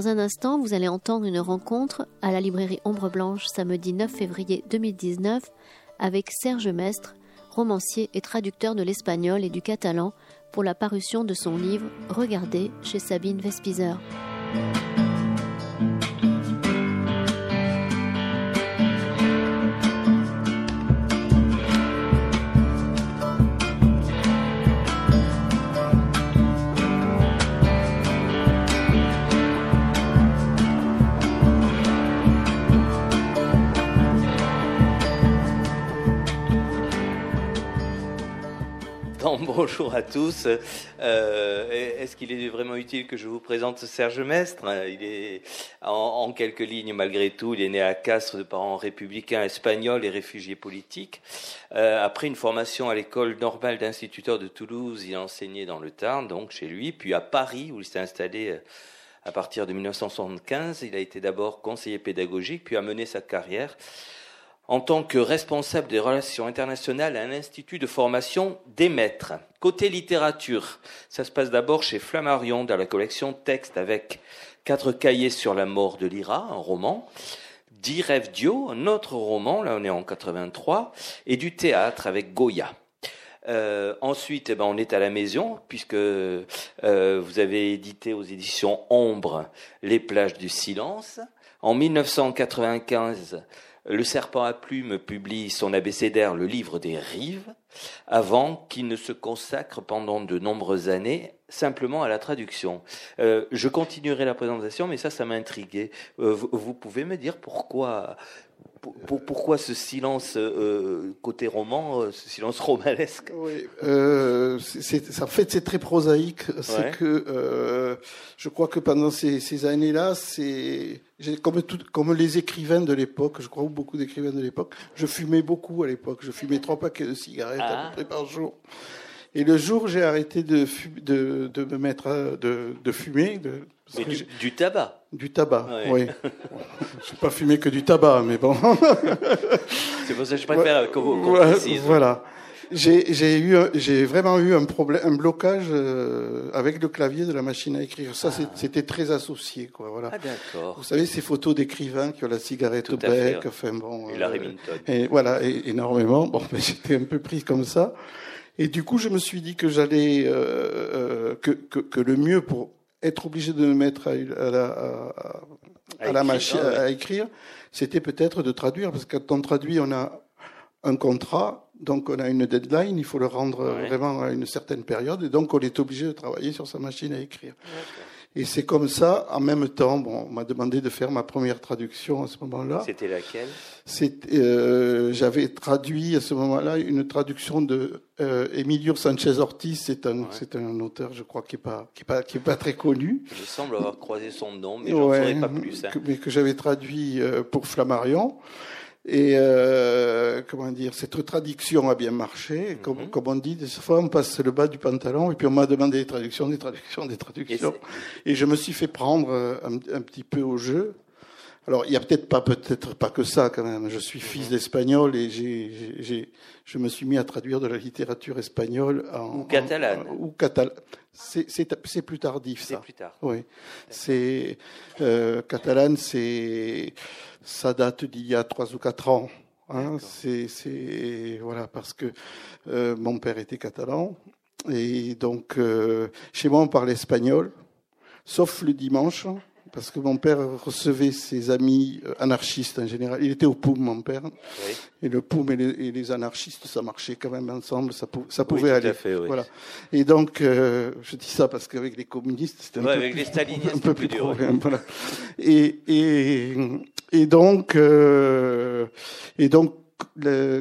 Dans un instant, vous allez entendre une rencontre à la librairie Ombre Blanche samedi 9 février 2019 avec Serge Mestre, romancier et traducteur de l'espagnol et du catalan pour la parution de son livre Regardez chez Sabine Vespizer. Bonjour à tous. Euh, est-ce qu'il est vraiment utile que je vous présente Serge Mestre? Il est en, quelques lignes malgré tout. Il est né à Castres de parents républicains espagnols et réfugiés politiques. Euh, après une formation à l'école normale d'instituteur de Toulouse, il a enseigné dans le Tarn, donc chez lui, puis à Paris où il s'est installé. Euh, à partir de 1975, il a été d'abord conseiller pédagogique, puis a mené sa carrière en tant que responsable des relations internationales à un institut de formation des maîtres. Côté littérature, ça se passe d'abord chez Flammarion dans la collection Texte avec quatre cahiers sur la mort de Lyra, un roman, Dix rêves Dio, un autre roman, là on est en 83, et du théâtre avec Goya. Euh, ensuite, eh ben, on est à la maison, puisque euh, vous avez édité aux éditions Ombre Les plages du silence. En 1995, le serpent à plumes publie son abécédaire Le livre des rives, avant qu'il ne se consacre pendant de nombreuses années simplement à la traduction. Euh, je continuerai la présentation, mais ça, ça m'a intrigué. Euh, vous, pouvez me dire pourquoi pourquoi ce silence euh, côté roman, euh, ce silence romanesque Oui, euh, en fait c'est très prosaïque. C'est que euh, je crois que pendant ces, ces années-là, c'est comme, comme les écrivains de l'époque, je crois ou beaucoup d'écrivains de l'époque, je fumais beaucoup à l'époque. Je fumais trois paquets de cigarettes à peu ah. près par jour. Et le jour où j'ai arrêté de, de, de, me mettre de, de fumer, de, du, tabac. Du tabac, oui. je n'ai pas fumé que du tabac, mais bon. C'est pour ça que je préfère que vous Voilà. J'ai eu, j'ai vraiment eu un problème, un blocage euh, avec le clavier de la machine à écrire. Ça, ah. c'était très associé, quoi. Voilà. Ah, d'accord. Vous savez ces photos d'écrivains qui ont la cigarette au bec, enfin bon. Et la euh, Remington. Et voilà, énormément. Bon, mais j'étais un peu pris comme ça. Et du coup, je me suis dit que j'allais, euh, euh que, que, que, le mieux pour être obligé de me mettre à, la, à, la machine à écrire, c'était peut-être de traduire, parce que quand on traduit, on a un contrat, donc on a une deadline, il faut le rendre vraiment à une certaine période, et donc on est obligé de travailler sur sa machine à écrire. Et c'est comme ça, en même temps, bon, on m'a demandé de faire ma première traduction à ce moment-là. C'était laquelle? Euh, J'avais traduit à ce moment-là une traduction de euh, Emilio Sanchez Ortiz. C'est un, c'est un auteur, je crois, qui n'est pas, qui est pas, qui est pas très connu. Je semble avoir croisé son nom, mais je saurais pas plus. Hein. mais que j'avais traduit euh, pour Flammarion. Et euh, comment dire, cette traduction a bien marché. Comme, mhm. comme on dit, des fois on passe le bas du pantalon et puis on m'a demandé des traductions, des traductions, des traductions. Et, je me suis fait prendre euh, un, petit peu au jeu. Alors il y a peut-être pas peut-être pas que ça quand même. Je suis fils mhm. d'espagnol et j'ai, j'ai, je me suis mis à traduire de la littérature espagnole en, ou catalane. ou catalane. C'est, c'est, c'est plus tardif ça. C'est plus tard. Oui. C'est euh, catalane, c'est ça date d'il y a trois ou quatre ans. Hein, c'est voilà parce que euh, mon père était catalan. Et donc euh, chez moi on parlait espagnol, sauf le dimanche parce que mon père recevait ses amis euh, anarchistes en général. Il était au POUM, mon père. Et le POUM et les, anarchistes, ça marchait quand même ensemble, ça, ça pouvait aller. voilà. Et donc, euh, je dis ça parce qu'avec les communistes, c'était un, un, peu plus, dur. Voilà. Et, et, et donc, euh, et donc,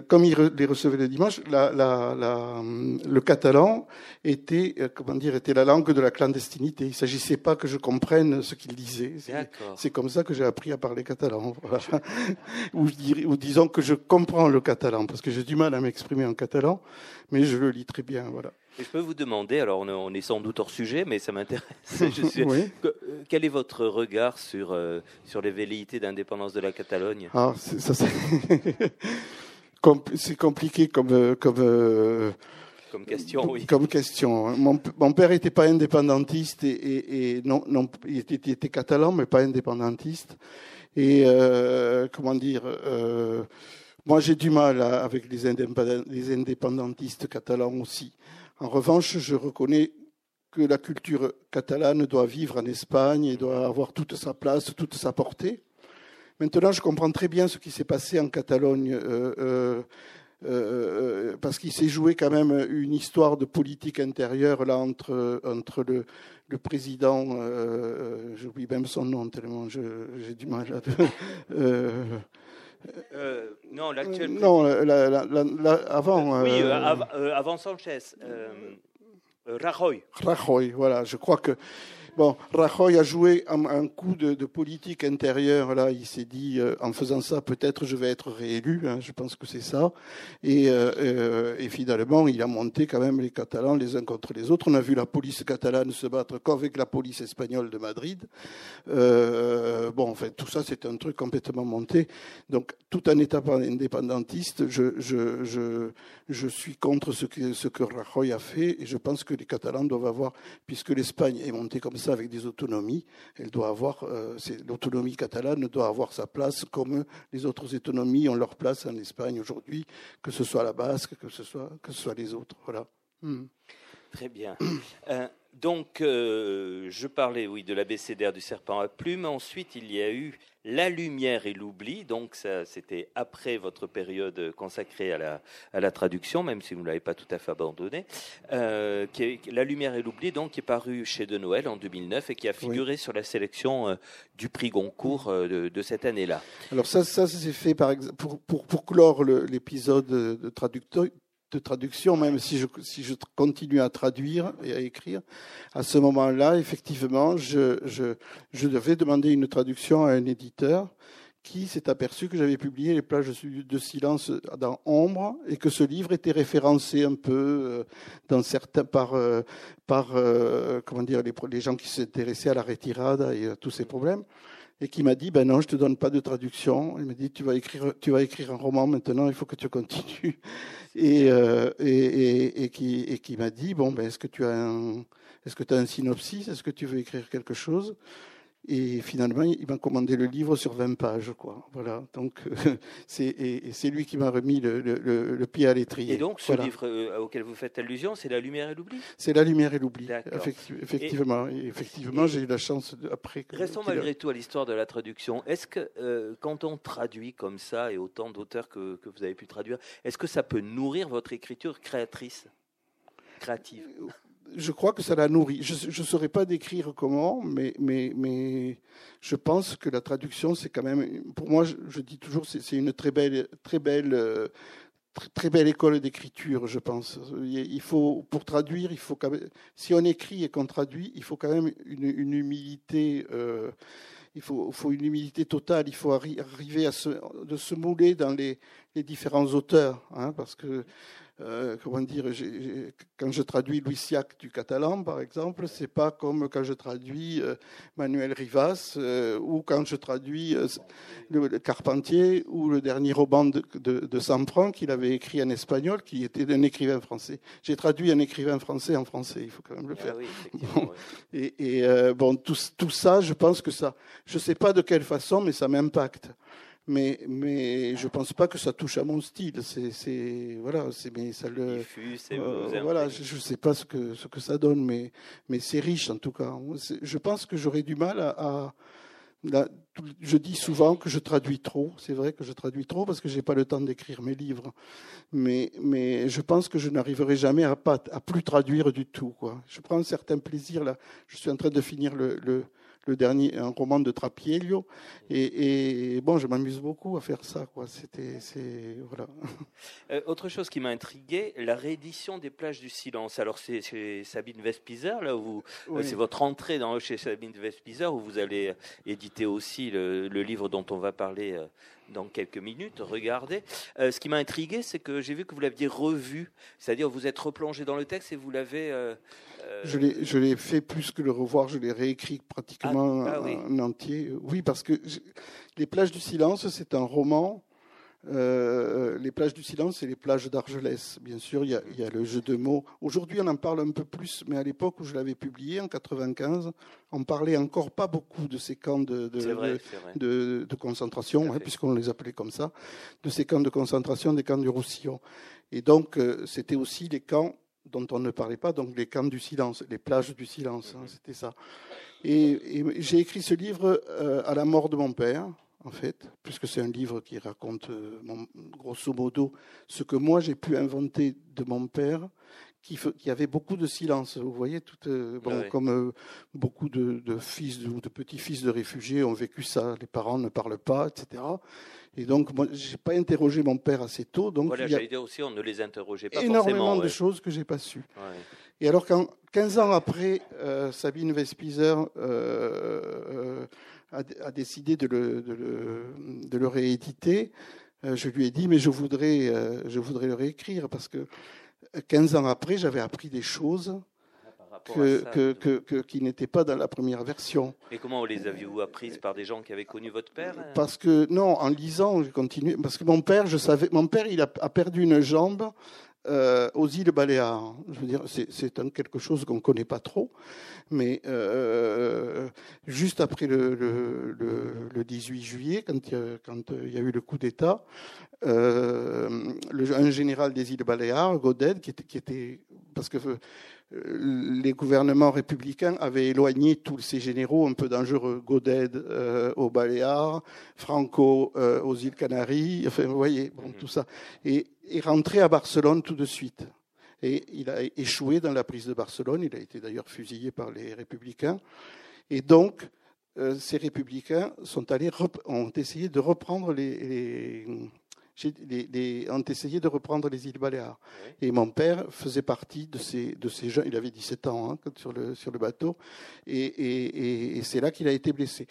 comme il les recevait le dimanche, la, la, la, le catalan était, euh, comment dire, était la langue de la clandestinité. Il ne s'agissait pas que je comprenne ce qu'il disait. C'est comme ça que j'ai appris à parler catalan. ou, ou, disons que je comprends le catalan, parce que j'ai du mal à m'exprimer en catalan, mais je le lis très bien. Voilà. Je peux vous demander, alors on est sans doute hors sujet, mais ça m'intéresse. Euh, quel est votre regard sur, euh, sur les velléités d'indépendance de la Catalogne? Ah, C'est compliqué comme, comme Comme question, oui. Comme question. Mon, mon père n'était pas indépendantiste et, et, non, non, il était, il était, catalan, mais pas indépendantiste. Et euh, comment dire euh, Moi, j'ai du mal avec les, les indépendantistes catalans aussi. En revanche, je reconnais que la culture catalane doit vivre en Espagne et doit avoir toute sa place, toute sa portée. Maintenant, je comprends très bien ce qui s'est passé en Catalogne, euh, euh, euh, parce qu'il s'est joué quand même une histoire de politique intérieure là entre le, le président, j'oublie même son nom tellement j'ai du mal à. Non, l'actuel. non, avant. oui, avant Sanchez. Rajoy. Rajoy, voilà. Je crois que Bon, Rajoy a joué un, coup de, politique intérieure. Là, il s'est dit, euh, en faisant ça, peut-être je vais être réélu. Hein, je pense que c'est ça. Et, euh, euh, et, finalement, il a monté quand même les Catalans les uns contre les autres. On a vu la police catalane se battre qu'avec la police espagnole de Madrid. bon, en fait, tout ça, c'est un truc complètement monté. Donc, tout en état indépendantiste, je suis contre ce que, ce que Rajoy a fait. Et je pense que les Catalans doivent avoir, puisque l'Espagne est montée comme ça avec des autonomies. Elle doit avoir, euh, l'autonomie catalane doit avoir sa place comme les autres autonomies ont leur place en Espagne aujourd'hui, que ce soit la basque, que ce soit, que ce soit les autres. Voilà. Hmm. Très bien. Euh, donc, euh, je parlais, oui, de l'abécédaire du serpent à plumes. Ensuite, il y a eu La lumière et l'oubli. Donc, ça, c'était après votre période consacrée à la, à la traduction, même si vous ne l'avez pas tout à fait abandonné. Euh, qui La lumière et l'oubli, donc, qui est paru chez De Noël en 2009 et qui a figuré sur la sélection euh, du prix Goncourt de, cette année-là. Alors, ça, ça c'est fait par exemple pour, pour, pour clore l'épisode de traducteur de traduction, même si je, si je continue à traduire et à écrire, à ce moment-là, effectivement, je, je, je, devais demander une traduction à un éditeur qui s'est aperçu que j'avais publié les plages de silence dans Ombre et que ce livre était référencé un peu euh, dans certains par euh, par euh, comment dire les, gens qui s'intéressaient à la retirada et à tous ces problèmes et qui m'a dit ben non, je te donne pas de traduction. Il m'a dit tu vas écrire, tu vas écrire un roman maintenant, il faut que tu continues. Et, euh, et, et, et, qui, et qui m'a dit bon ben est-ce que tu as un, est-ce que tu as un synopsis, est-ce que tu veux écrire quelque chose? Et finalement, il m'a commandé le livre sur 20 pages, quoi. Voilà. Donc, c'est et, c'est lui qui m'a remis le, le, le, pied à l'étrier. Et donc, ce livre euh, auquel vous faites allusion, c'est La lumière et l'oubli? C'est La lumière et l'oubli. effectivement, et, effectivement, j'ai eu la chance de, après. Restons malgré tout à l'histoire de la traduction. Est-ce que euh, quand on traduit comme ça et autant d'auteurs que, que vous avez pu traduire, est-ce que ça peut nourrir votre écriture créatrice, créative je crois que ça la nourrit. Je ne saurais pas décrire comment, mais, mais, mais je pense que la traduction, c'est quand même, pour moi, je, dis toujours, c'est une très belle, très belle, euh, très, belle école d'écriture, je pense. Il faut, pour traduire, il faut si on écrit et qu'on traduit, il faut quand même une, humilité. Euh, il faut, faut, une humilité totale. Il faut arriver à se, de se mouler dans les, les différents auteurs, hein, parce que euh, comment dire, quand je traduis Louis Siac du catalan, par exemple, c'est pas comme quand je traduis euh, Manuel Rivas euh, ou quand je traduis le, Carpentier ou le dernier roman de, de, de qu'il avait écrit en espagnol, qui était un écrivain français. J'ai traduit un écrivain français en français, il faut quand même le ah faire. Et, et bon, tout, tout, ça, je pense que ça, je sais pas de quelle façon, mais ça m'impacte mais mais je pense pas que ça touche à mon style. C'est voilà, c'est mais ça le euh, voilà, je, ne sais pas ce que ce que ça donne, mais mais c'est riche en tout cas. Je pense que j'aurais du mal à, je dis souvent que je traduis trop. C'est vrai que je traduis trop parce que j'ai pas le temps d'écrire mes livres. Mais, mais je pense que je n'arriverai jamais à, pas, à plus traduire du tout. Quoi. Je prends un certain plaisir là. Je suis en train de finir le, le, le dernier, un roman de Trapiello. Et, bon, je m'amuse beaucoup à faire ça. Quoi. C'était, c'est, voilà. Euh, autre chose qui m'a intrigué, la réédition des plages du silence. Alors, c'est chez Sabine Vespizer, là où euh, c'est votre entrée dans, chez Sabine Vespizer, où vous allez éditer aussi le, le livre dont on va parler euh, dans quelques minutes. Regardez. Euh, ce qui m'a intrigué, c'est que j'ai vu que vous l'aviez revu, c'est-à-dire vous êtes replongé dans le texte et vous l'avez. Euh, euh, je l'ai fait plus que le revoir, je l'ai réécrit pratiquement ah, ah en entier. Oui, parce que Les plages du silence, c'est un roman Euh, les plages du silence, c'est les plages d'Argelès. Bien sûr, il y, a, il y, a, le jeu de mots. Aujourd'hui, on en parle un peu plus, mais à l'époque où je l'avais publié, en 95, on parlait encore pas beaucoup de ces camps de, de, vrai, de, vrai. de, de concentration, hein, puisqu'on les appelait comme ça, de ces camps de concentration, des camps du Roussillon. Et donc, euh, c'était aussi les camps dont on ne parlait pas, donc les camps du silence, les plages du silence, hein, c'était ça. Et, et j'ai écrit ce livre euh, à la mort de mon père, en fait, puisque c'est un livre qui raconte, euh, grosso modo, ce que moi j'ai pu inventer de mon père, qui, qui, avait beaucoup de silence. Vous voyez, tout, euh, bon, oui. comme euh, beaucoup de, de fils ou de, de petits-fils de réfugiés ont vécu ça. Les parents ne parlent pas, etc. Et donc, moi, j'ai pas interrogé mon père assez tôt. Donc, voilà, j'allais dire aussi, on ne les interrogeait pas énormément forcément, de ouais. choses que j'ai pas su. Ouais. Et alors, quand 15 ans après, euh, Sabine Vespizer a, a, décidé de le, de le, de le rééditer, euh, je lui ai dit, mais je voudrais, euh, je voudrais le réécrire parce que 15 ans après, j'avais appris des choses que, ça, que, que, que, qui n'étaient pas dans la première version. Et comment les aviez-vous apprises par des gens qui avaient connu votre père Parce que non, en lisant, j'ai continué. Parce que mon père, je savais, mon père, il a, a perdu une jambe euh, aux îles Baléares. Je veux dire, c'est quelque chose qu'on ne connaît pas trop, mais euh, juste après le, le, le, le, 18 juillet, quand il y a, eu le coup d'État, euh, un général des îles Baléares, Godet, qui était, qui était parce que les gouvernements républicains avaient éloigné tous ces généraux un peu dangereux, Goded euh, aux Baléares, Franco euh, aux îles Canaries, enfin vous voyez, bon, tout ça, et est rentré à Barcelone tout de suite. Et il a échoué dans la prise de Barcelone, il a été d'ailleurs fusillé par les républicains. Et donc, euh, ces républicains sont allés, ont essayé de reprendre les, les les, les, ont essayé de reprendre les îles Baléares. Oui. Et mon père faisait partie de ces, de ces gens. Il avait 17 ans hein, sur, le, sur le bateau. Et, et, et c'est là qu'il a été blessé.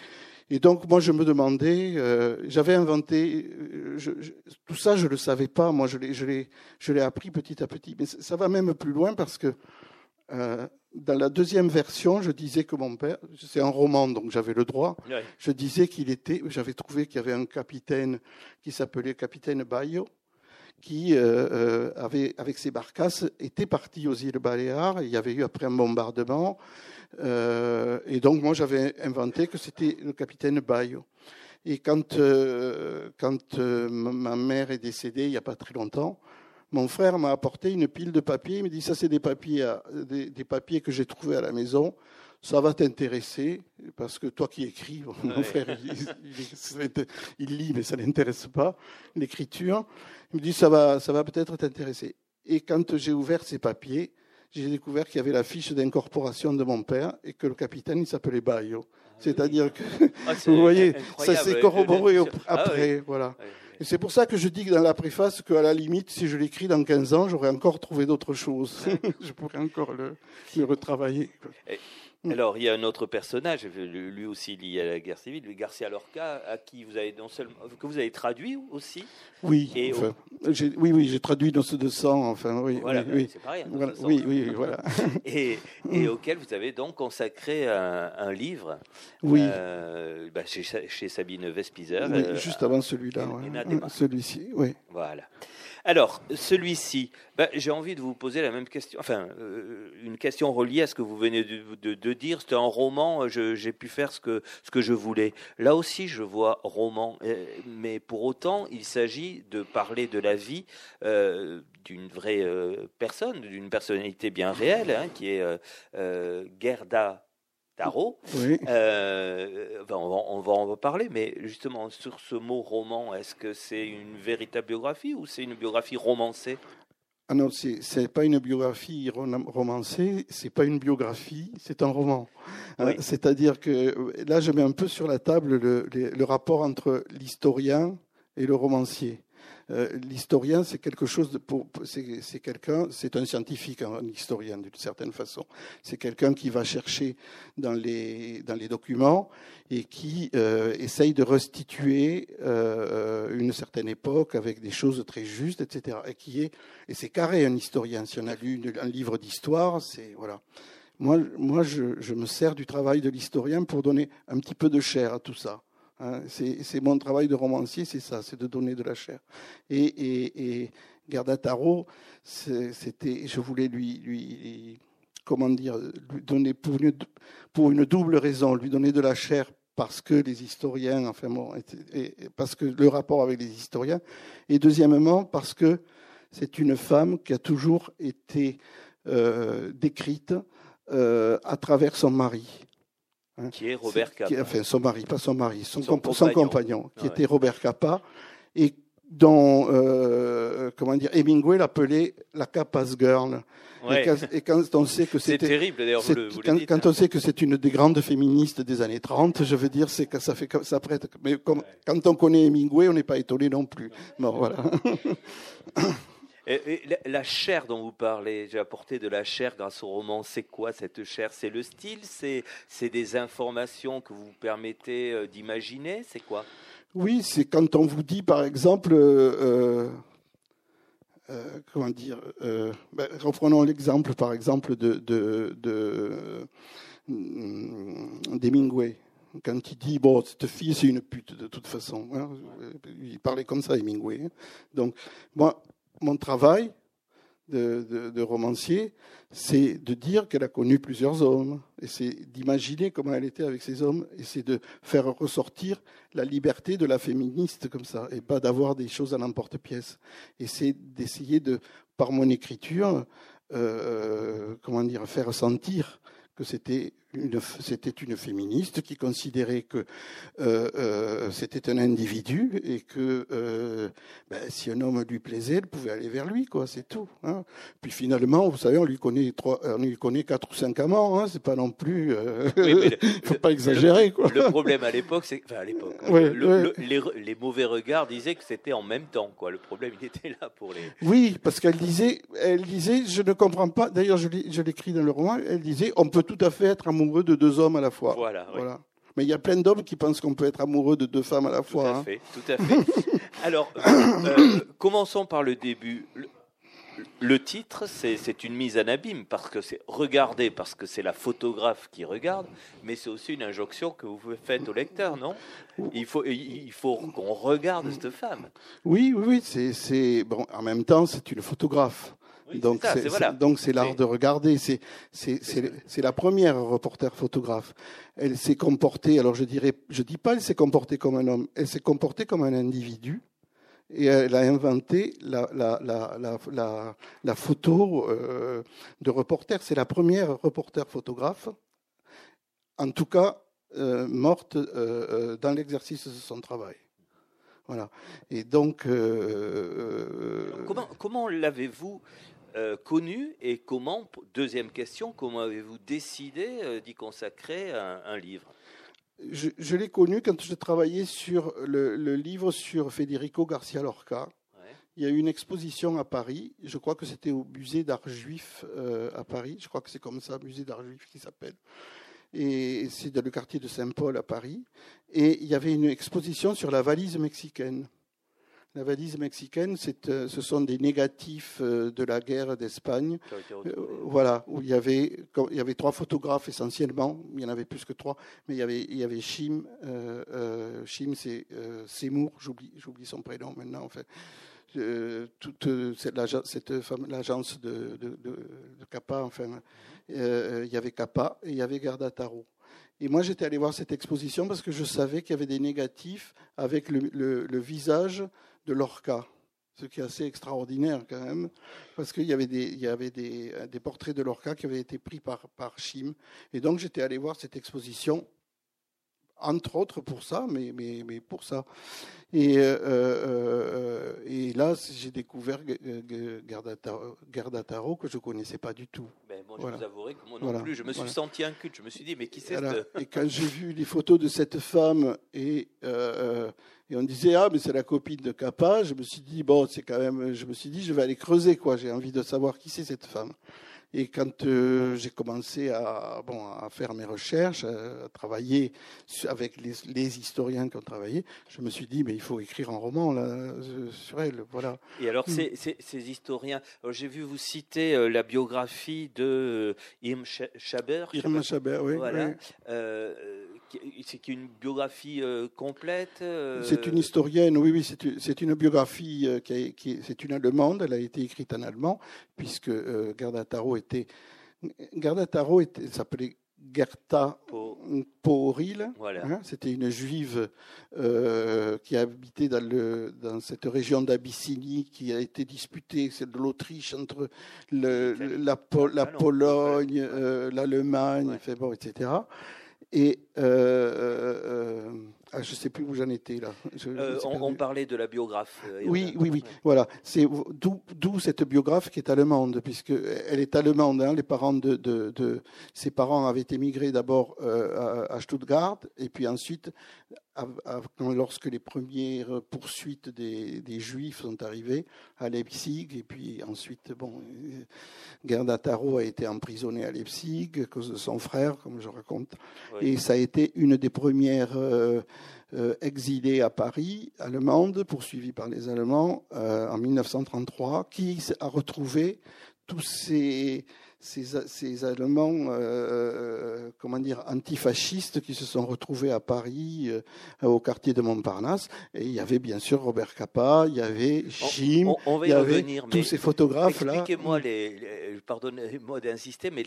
Et donc, moi, je me demandais, euh, j'avais inventé, je, je, tout ça, je ne le savais pas. Moi, je l'ai appris petit à petit. Mais ça va même plus loin parce que euh, dans la deuxième version, je disais que mon père, c'est un roman, donc j'avais le droit. Je disais qu'il était, j'avais trouvé qu'il y avait un capitaine qui s'appelait capitaine Bayo, qui euh, euh, avait, avec ses barcasses, était parti aux îles Baléares. Il y avait eu après un bombardement, euh, et donc moi j'avais inventé que c'était le capitaine Bayo. Et quand, euh, quand ma mère est décédée, il n'y a pas très longtemps, mon frère m'a apporté une pile de papiers. Il me dit ça, c'est des papiers, des, des, papiers que j'ai trouvés à la maison. Ça va t'intéresser parce que toi qui écris, mon ouais. frère, il, il, il, lit mais ça l'intéresse pas l'écriture. Il me dit ça va, ça va peut-être t'intéresser. Et quand j'ai ouvert ces papiers, j'ai découvert qu'il y avait la fiche d'incorporation de mon père et que le capitaine il s'appelait Bayo. C'est-à-dire que ah, vous voyez, ça s'est corroboré après, ah, oui. voilà. Oui. Et c'est pour ça que je dis dans la préface qu'à la limite, si je l'écris dans 15 ans, j'aurais encore trouvé d'autres choses. je pourrais encore le, le retravailler. Et, alors, il y a un autre personnage, lui aussi lié à la guerre civile, Garcia Lorca, à qui vous avez non seulement que vous avez traduit aussi. Oui. Et enfin, au... oui, oui, j'ai traduit dans ce de sang. Enfin, oui. Voilà, oui, oui. c'est pareil. Hein, voilà, oui, oui, voilà. et, et auquel vous avez donc consacré un, un livre. Oui. Euh, bah, chez, chez, Sabine Vespizer. Oui, euh, juste avant celui-là. Ouais. Celui-ci, oui. Voilà. Alors, celui-ci, ben, j'ai envie de vous poser la même question, enfin, euh, une question reliée à ce que vous venez de, dire. C'était un roman, j'ai pu faire ce que, ce que je voulais. Là aussi, je vois roman, mais pour autant, il s'agit de parler de la vie euh, d'une vraie euh, personne, d'une personnalité bien réelle, hein, qui est euh, Gerda Tarot. Oui. Euh, on, va, on, va, en parler, mais justement sur ce mot roman, est-ce que c'est une véritable biographie ou c'est une biographie romancée? Ah non, c'est pas une biographie romancée, c'est pas une biographie, c'est un roman. Oui. C'est-à-dire que là, je mets un peu sur la table le, le, le rapport entre l'historien et le romancier. Euh, l'historien, c'est quelque chose de, c'est quelqu'un, c'est un scientifique, un historien d'une certaine façon. C'est quelqu'un qui va chercher dans les dans les documents et qui euh, essaye de restituer euh, une certaine époque avec des choses très justes, etc. Et qui est et c'est carré un historien. Si on a lu un livre d'histoire, c'est voilà. Moi, moi je, je, me sers du travail de l'historien pour donner un petit peu de chair à tout ça. Hein. C'est mon travail de romancier, c'est ça, c'est de donner de la chair. Et, et, Gerda Taro, c'était, je voulais lui, lui, comment dire, lui donner pour une, pour une double raison, lui donner de la chair parce que les historiens, enfin bon, parce que le rapport avec les historiens, et deuxièmement parce que c'est une femme qui a toujours été euh, décrite euh, à travers son mari. Hein. Qui est Robert Capa. enfin, son mari, pas son mari, son, compagnon. qui ah était Robert Capa, et dont, euh, comment dire, Hemingway l'appelait la Capa's Girl. Et, quand, on sait que c'est terrible d'ailleurs. Quand, on sait que c'est une des grandes féministes des années 30, je veux dire, c'est que ça fait ça prête. Mais comme, quand on connaît Hemingway, on n'est pas étonné non plus. Bon, voilà. Et, la chair dont vous parlez, j'ai apporté de la chair grâce au roman. C'est quoi cette chair? C'est le style? C'est des informations que vous permettez euh, d'imaginer? C'est quoi? Oui, c'est quand on vous dit, par exemple, euh, euh, comment dire ben, Reprenons l'exemple, par exemple, de, de, de d'Hemingway quand il dit bon cette fille c'est une pute de toute façon hein. il parlait comme ça Hemingway hein. donc moi mon travail de, romancier, c'est de dire qu'elle a connu plusieurs hommes, et c'est d'imaginer comment elle était avec ces hommes, et c'est de faire ressortir la liberté de la féministe comme ça, et pas d'avoir des choses à l'emporte-pièce. Et c'est d'essayer de, par mon écriture, euh, comment dire, faire sentir que c'était c'était une féministe qui considérait que euh, euh, c'était un individu et que euh, ben, si un homme lui plaisait, elle pouvait aller vers lui, quoi, c'est tout. Hein. Puis finalement, vous savez, on lui connaît trois, on lui connaît quatre ou cinq amants, hein, c'est pas non plus, oui, faut pas exagérer, le, quoi. Le problème à l'époque, c'est, enfin à l'époque, les, les, mauvais regards disaient que c'était en même temps, quoi. Le problème, il était là pour les. Oui, parce qu'elle disait, elle disait, je ne comprends pas. D'ailleurs, je l'écris dans le roman. Elle disait, on peut tout à fait être amoureux de deux hommes à la fois. Voilà. voilà. Mais il y a plein d'hommes qui pensent qu'on peut être amoureux de deux femmes à la fois. Tout à hein. fait, tout à fait. Alors, euh, commençons par le début. Le, titre, c'est une mise en abîme parce que c'est regarder, parce que c'est la photographe qui regarde, mais c'est aussi une injonction que vous faites au lecteur, non? Il faut, il faut qu'on regarde cette femme. Oui, oui, oui. C'est bon. En même temps, c'est une photographe donc c'est donc c'est l'art de regarder. C'est c'est la première reporter photographe. Elle s'est comportée. Alors je dirais, je dis pas elle s'est comportée comme un homme. Elle s'est comportée comme un individu. Et elle a inventé la, la, la, la, la photo euh, de reporter. C'est la première reporter photographe, en tout cas euh, morte euh, dans l'exercice de son travail. Voilà. Et donc. comment comment l'avez-vous euh, connu et comment, deuxième question, comment avez-vous décidé euh, d'y consacrer un, livre? Je, l'ai connu quand je travaillais sur le, livre sur Federico Garcia Lorca. Il y a eu une exposition à Paris, je crois que c'était au musée d'art juif euh, à Paris, je crois que c'est comme ça, musée d'art juif qui s'appelle. Et c'est dans le quartier de Saint-Paul à Paris. Et il y avait une exposition sur la valise mexicaine. La valise mexicaine, euh, ce sont des négatifs euh, de la guerre d'Espagne. Euh, voilà, où il y, avait, il y avait trois photographes essentiellement. Il y en avait plus que trois, mais il y avait, il y avait Chim. Chim, c'est Seymour, j'oublie, j'oublie son prénom maintenant. En fait. toute cette, l'agence de, de, de, Kappa, enfin, il y avait Kappa et il y avait Garda Taro. Et moi, j'étais allé voir cette exposition parce que je savais qu'il y avait des négatifs avec le, visage de Lorca, ce qui est assez extraordinaire quand même, parce qu'il y avait, des, portraits de Lorca qui avaient été pris par, Chim. Et donc j'étais allé voir cette exposition, entre autres pour ça, mais, pour ça. Et, euh, euh, et là, j'ai découvert Gardataro, que je ne connaissais pas du tout. Je vous avouerai que moi non plus, je me suis senti inculte. Je me suis dit, mais qui c'est Et quand j'ai vu les photos de cette femme et euh, et on disait ah mais c'est la copine de Kappa. Je me suis dit bon c'est quand même. Je me suis dit je vais aller creuser quoi. J'ai envie de savoir qui c'est cette femme. Et quand euh, j'ai commencé à, bon, à faire mes recherches, à travailler avec les, les, historiens qui ont travaillé, je me suis dit, mais il faut écrire un roman là, euh, sur elle. Voilà. Et alors, hmm. ces, ces, historiens, j'ai vu vous citer euh, la biographie de Irm Chaber. Irm Chaber, oui. Voilà. C'est une biographie complète. C'est une historienne, oui, oui, c'est une biographie qui, qui c'est une allemande. Elle a été écrite en allemand puisque Gerda Taro était Gerda Taro s'appelait Gerta Poril. Hein, c'était une juive euh, qui habitait dans, le, dans cette région d'Abyssinie qui a été disputée, c'est de l'Autriche entre le, la, la, Pologne, euh, l'Allemagne, bon, etc. Et euh, ah, je ne sais plus où j'en étais là. Euh, on, parlait de la biographe. Euh, oui, oui, oui. Voilà. C'est d'où cette biographe qui est allemande, puisque elle est allemande. Hein. les parents de, de, ses parents avaient émigré d'abord euh, à, Stuttgart, et puis ensuite, lorsque les premières poursuites des, des, Juifs sont arrivées à Leipzig, et puis ensuite, bon, Gerda Taro a été emprisonnée à Leipzig à cause de son frère, comme je raconte, et ça a été une des premières euh, exilée à Paris, allemande, poursuivie par les Allemands euh, en 1933, qui a retrouvé tous ces ces, Allemands, euh, euh, comment dire, antifascistes qui se sont retrouvés à Paris, euh, au quartier de Montparnasse. Et il y avait bien sûr Robert Capa, il y avait Jim, il y avait tous ces photographes-là. Expliquez-moi, les, pardonnez-moi d'insister, mais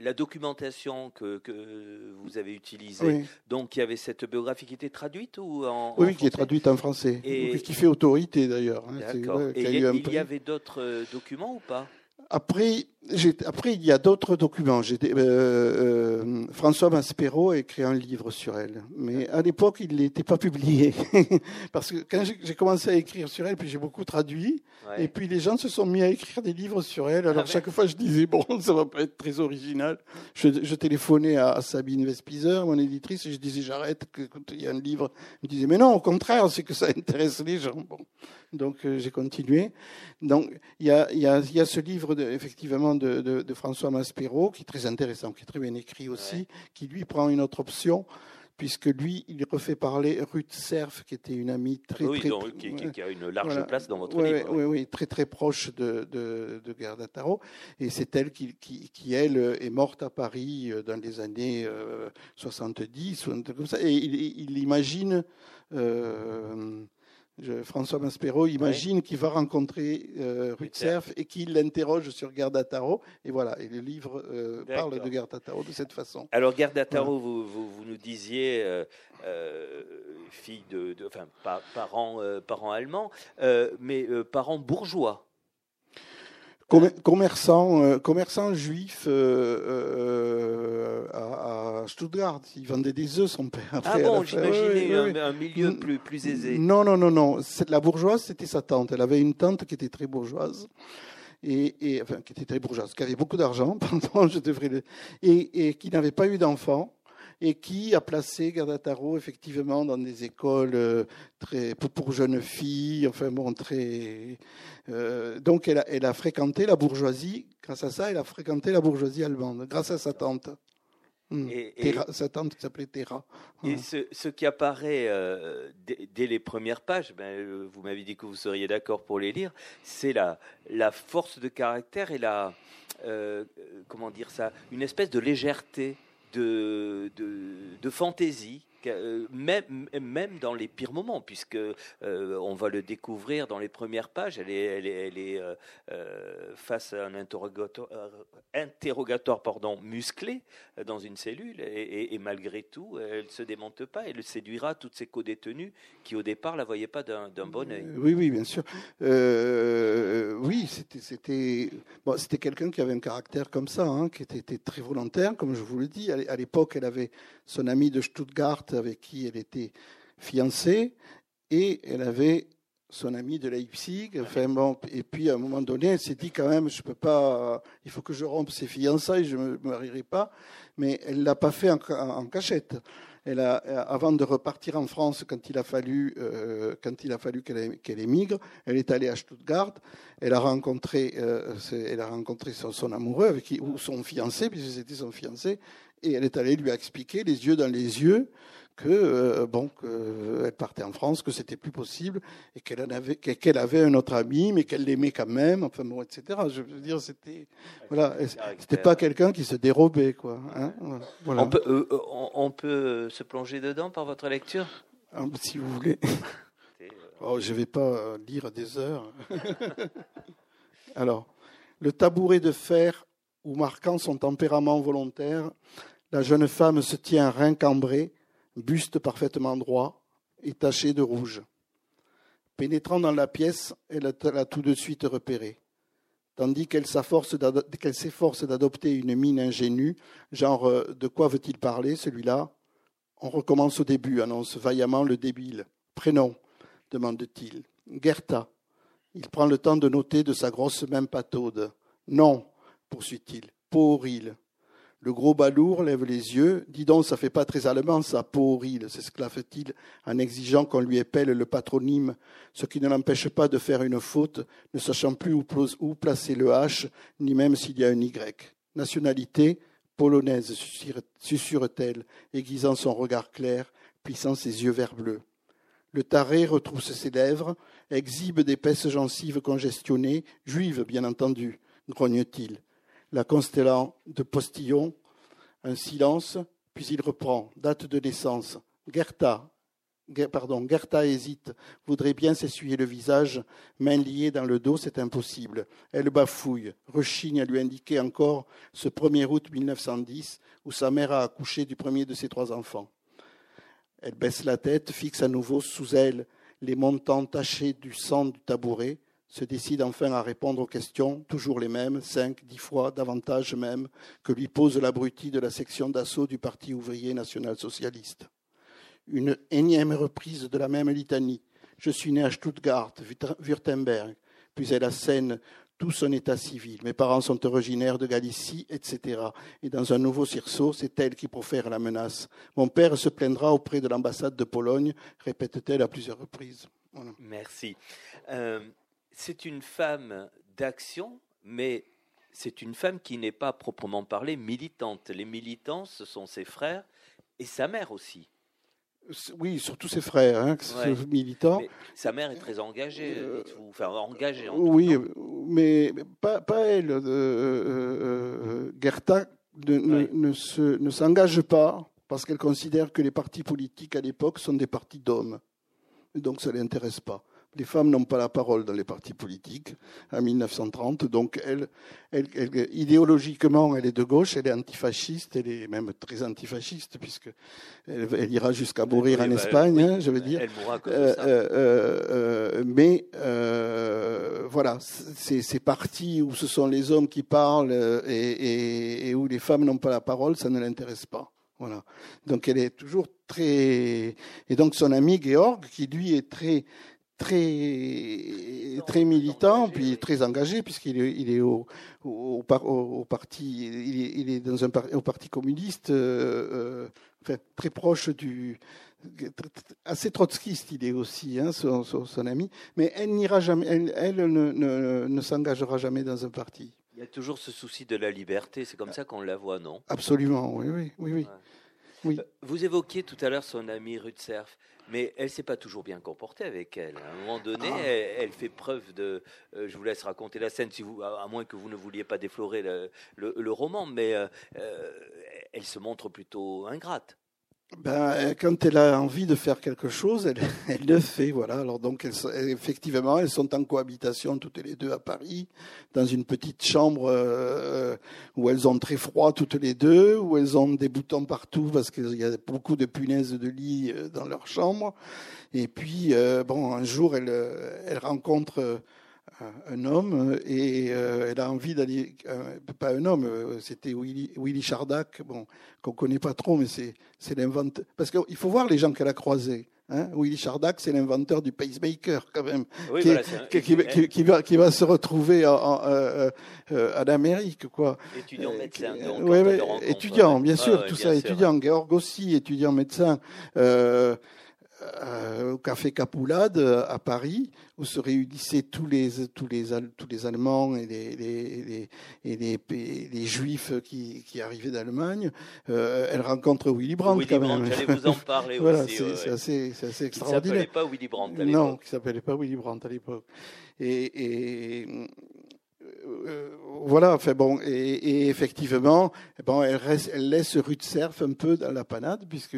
la documentation que, que, vous avez utilisée, donc il y avait cette biographie qui était traduite ou en Oui, qui est traduite en français, et... qui fait autorité d'ailleurs. Hein, D'accord. et il y avait d'autres documents ou pas? Après, après, il y a d'autres documents. Euh, euh, François Maspero a écrit un livre sur elle, mais à l'époque, il n'était pas publié. Parce que quand j'ai commencé à écrire sur elle, puis j'ai beaucoup traduit, et puis les gens se sont mis à écrire des livres sur elle. Alors ah chaque fois, je disais, bon, ça va pas être très original. Je, téléphonais à, Sabine Vespizer, mon éditrice, et je disais, j'arrête, il y a un livre. Elle me disait, mais non, au contraire, c'est que ça intéresse les gens. Bon. Donc euh, j'ai continué. Donc il y a, y, a, y a, ce livre de, effectivement de, de, de, François Maspero qui est très intéressant, qui est très bien écrit aussi, qui lui prend une autre option puisque lui, il refait parler Ruth Serf, qui était une amie très, oui, très donc, qui, qui, a une large place dans votre livre. Oui, oui, très très proche de, de, de Gerda Taro, et c'est elle qui, qui, qui, elle, est morte à Paris euh, dans les années 70, euh, comme ça, et il, il imagine. Euh, François Maspero imagine qu'il va rencontrer euh, Rutserf et qu'il l'interroge sur Gerda Taro. Et voilà, et le livre euh, parle de Gerda Taro de cette façon. Alors Gerda Taro, vous, vous, nous disiez euh, euh, fille de, enfin, parents, parents allemands, mais parents bourgeois commerçant, euh, commerçant juif euh, euh, à, Stuttgart. Il vendait des œufs, son père. ah bon, j'imaginais un, milieu plus, plus aisé. Non, non, non, non. La bourgeoise, c'était sa tante. Elle avait une tante qui était très bourgeoise. Et, et enfin, qui était très bourgeoise, qui avait beaucoup d'argent, pardon, je devrais le, et, et qui n'avait pas eu d'enfant et qui a placé Gardataro effectivement dans des écoles euh, très pour jeunes filles, enfin bon très. Euh, donc elle a, elle a fréquenté la bourgeoisie. Grâce à ça, elle a fréquenté la bourgeoisie allemande, grâce à sa tante. Hmm. Et, sa tante qui s'appelait Terra. Et ce, ce, qui apparaît euh, dès, les premières pages, ben, vous m'avez dit que vous seriez d'accord pour les lire, c'est la, la force de caractère et la, comment dire ça, une espèce de légèreté de, de, fantaisie même, même dans les pires moments, puisque euh, on va le découvrir dans les premières pages. Elle est, euh, face à un interrogatoire, interrogatoire musclé dans une cellule, et, malgré tout, elle ne se démonte pas. Elle séduira toutes ces co-détenus qui, au départ, la voyaient pas d'un bon oeil. Oui, oui, bien sûr. oui, c'était c'était bon, quelqu'un qui avait un caractère comme ça, hein, qui était, était, très volontaire, comme je vous le dis. À l'époque, elle avait son ami de Stuttgart avec qui elle était fiancée et elle avait son ami de Leipzig. Enfin, et puis à un moment donné, elle s'est dit quand même, je peux pas, il faut que je rompe ses fiançailles, je ne me marierai pas. Mais elle l'a pas fait en, cachette. Elle a, avant de repartir en France, quand il a fallu, euh, quand il a fallu qu'elle émigre, elle est allée à Stuttgart. Elle a rencontré, euh, elle a rencontré son, amoureux, ou son fiancé, puisque c'était son fiancé, Et elle est allée lui expliquer, les yeux dans les yeux, que euh, bon, qu'elle partait en France, que c'était plus possible, et qu'elle avait, qu'elle avait un autre ami, mais qu'elle l'aimait quand même, enfin bon, etc. Je veux dire, c'était, voilà, c'était pas quelqu'un qui se dérobait, quoi. Hein, voilà. on, peut, euh, on, peut se plonger dedans par votre lecture, ah, si vous voulez. Oh, je vais pas lire des heures. Alors, le tabouret de fer où marquant son tempérament volontaire, la jeune femme se tient rein cambré, buste parfaitement droit et taché de rouge. Pénétrant dans la pièce, elle l'a tout de suite repéré. Tandis qu'elle s'efforce d'adopter une mine ingénue, genre euh, de quoi veut-il parler celui-là? On recommence au début, annonce vaillamment le débile. Prénom demande-t-il. Gerta. Il prend le temps de noter de sa grosse main pataude. Non, poursuit-il. Poril. Le gros balourd lève les yeux. Dis donc, ça fait pas très allemand, ça, poril, s'exclame-t-il en exigeant qu'on lui épelle le patronyme, ce qui ne l'empêche pas de faire une faute, ne sachant plus où, placer le H, ni même s'il y a un Y. Nationalité polonaise, susurre-t-elle, aiguisant son regard clair, plissant ses yeux vert bleu. Le taré retrousse ses lèvres, exhibe d'épaisses gencives congestionnées, juives bien entendu, grogne-t-il la constellant de postillon, un silence, puis il reprend. Date de naissance. Gerta, pardon, Gerta hésite, voudrait bien s'essuyer le visage, main liée dans le dos, c'est impossible. Elle bafouille, rechigne à lui indiquer encore ce 1er août 1910 où sa mère a accouché du premier de ses trois enfants. Elle baisse la tête, fixe à nouveau sous elle les montants tachés du sang du tabouret, se décide enfin à répondre aux questions, toujours les mêmes, cinq, dix fois davantage même, que lui pose l'abruti de la section d'assaut du Parti ouvrier national-socialiste. Une énième reprise de la même litanie. Je suis né à Stuttgart, Württemberg, puis elle assène tout son état civil. Mes parents sont originaires de Galicie, etc. Et dans un nouveau sursaut, c'est elle qui profère la menace. Mon père se plaindra auprès de l'ambassade de Pologne, répète-t-elle à plusieurs reprises. Merci. Euh, c'est une femme d'action, mais c'est une femme qui n'est pas proprement parlée militante. Les militants, ce sont ses frères et sa mère aussi. Oui, surtout ses frères, hein, militants. sa mère est très engagée, euh, enfin engagée. En oui, mais pas, elle. Euh, euh, Gerta ne, ne s'engage pas parce qu'elle considère que les partis politiques à l'époque sont des partis d'hommes. Donc ça ne l'intéresse pas les femmes n'ont pas la parole dans les partis politiques en 1930. Donc, elle, idéologiquement, elle est de gauche, elle est antifasciste, elle est même très antifasciste, puisque elle, ira jusqu'à mourir en bah, Espagne, hein, je veux dire. Elle mourra comme euh, ça. Euh, euh, mais voilà, ces partis où ce sont les hommes qui parlent et, et où les femmes n'ont pas la parole, ça ne l'intéresse pas. Voilà. Donc elle est toujours très et donc son ami Georg qui lui est très très très militant puis très engagé puisqu'il est, il est au, au, au, parti il est, il est, dans un au parti communiste euh, euh, enfin, très proche du assez trotskiste il est aussi hein, son, son, ami. Mais elle n'ira jamais elle, elle ne, ne, ne s'engagera jamais dans un parti. Il y a toujours ce souci de la liberté c'est comme ça qu'on la voit non? Absolument oui oui oui, oui. Oui. Euh, vous évoquiez tout à l'heure son ami Rutserf mais elle s'est pas toujours bien comportée avec elle. À un moment donné, ah. elle, fait preuve de. Euh, je vous laisse raconter la scène, si vous, à, moins que vous ne vouliez pas déflorer le, roman, mais euh, elle se montre plutôt ingrate ben, quand elle a envie de faire quelque chose, elle, elle le fait. Voilà. Alors donc, effectivement, elles sont en cohabitation toutes les deux à Paris, dans une petite chambre euh, où elles ont très froid toutes les deux, où elles ont des boutons partout parce qu'il y a beaucoup de punaises de lit euh, dans leur chambre. Et puis, euh, bon, un jour, elle, elle rencontre un homme et elle a envie d'aller pas un homme c'était Willy, Willy Chardac bon qu'on connaît pas trop mais c'est c'est l'inventeur parce qu'il faut voir les gens qu'elle a croisés Hein Willy Chardac, c'est l'inventeur du pacemaker, quand même, qui, qui, qui, va, qui, va, se retrouver en, en, euh, euh, en Amérique, quoi. Étudiant médecin, donc. Oui, étudiant, bien sûr, tout ça, étudiant. Georg aussi, étudiant médecin. Euh, au café Capoulade à Paris, où se réunissaient tous les, tous les, tous les Allemands et les, les, et les, les, Juifs qui, qui arrivaient d'Allemagne. elle rencontre Willy Brandt quand même. J'allais vous en parler voilà, aussi. C'est assez, assez, extraordinaire. Qui s'appelait pas Willy Brandt à Non, qui s'appelait pas Willy Brandt à l'époque. Et, et euh, voilà, enfin bon, et, effectivement, eh bon, elle, reste, elle laisse rue de Cerf un peu dans la panade, puisque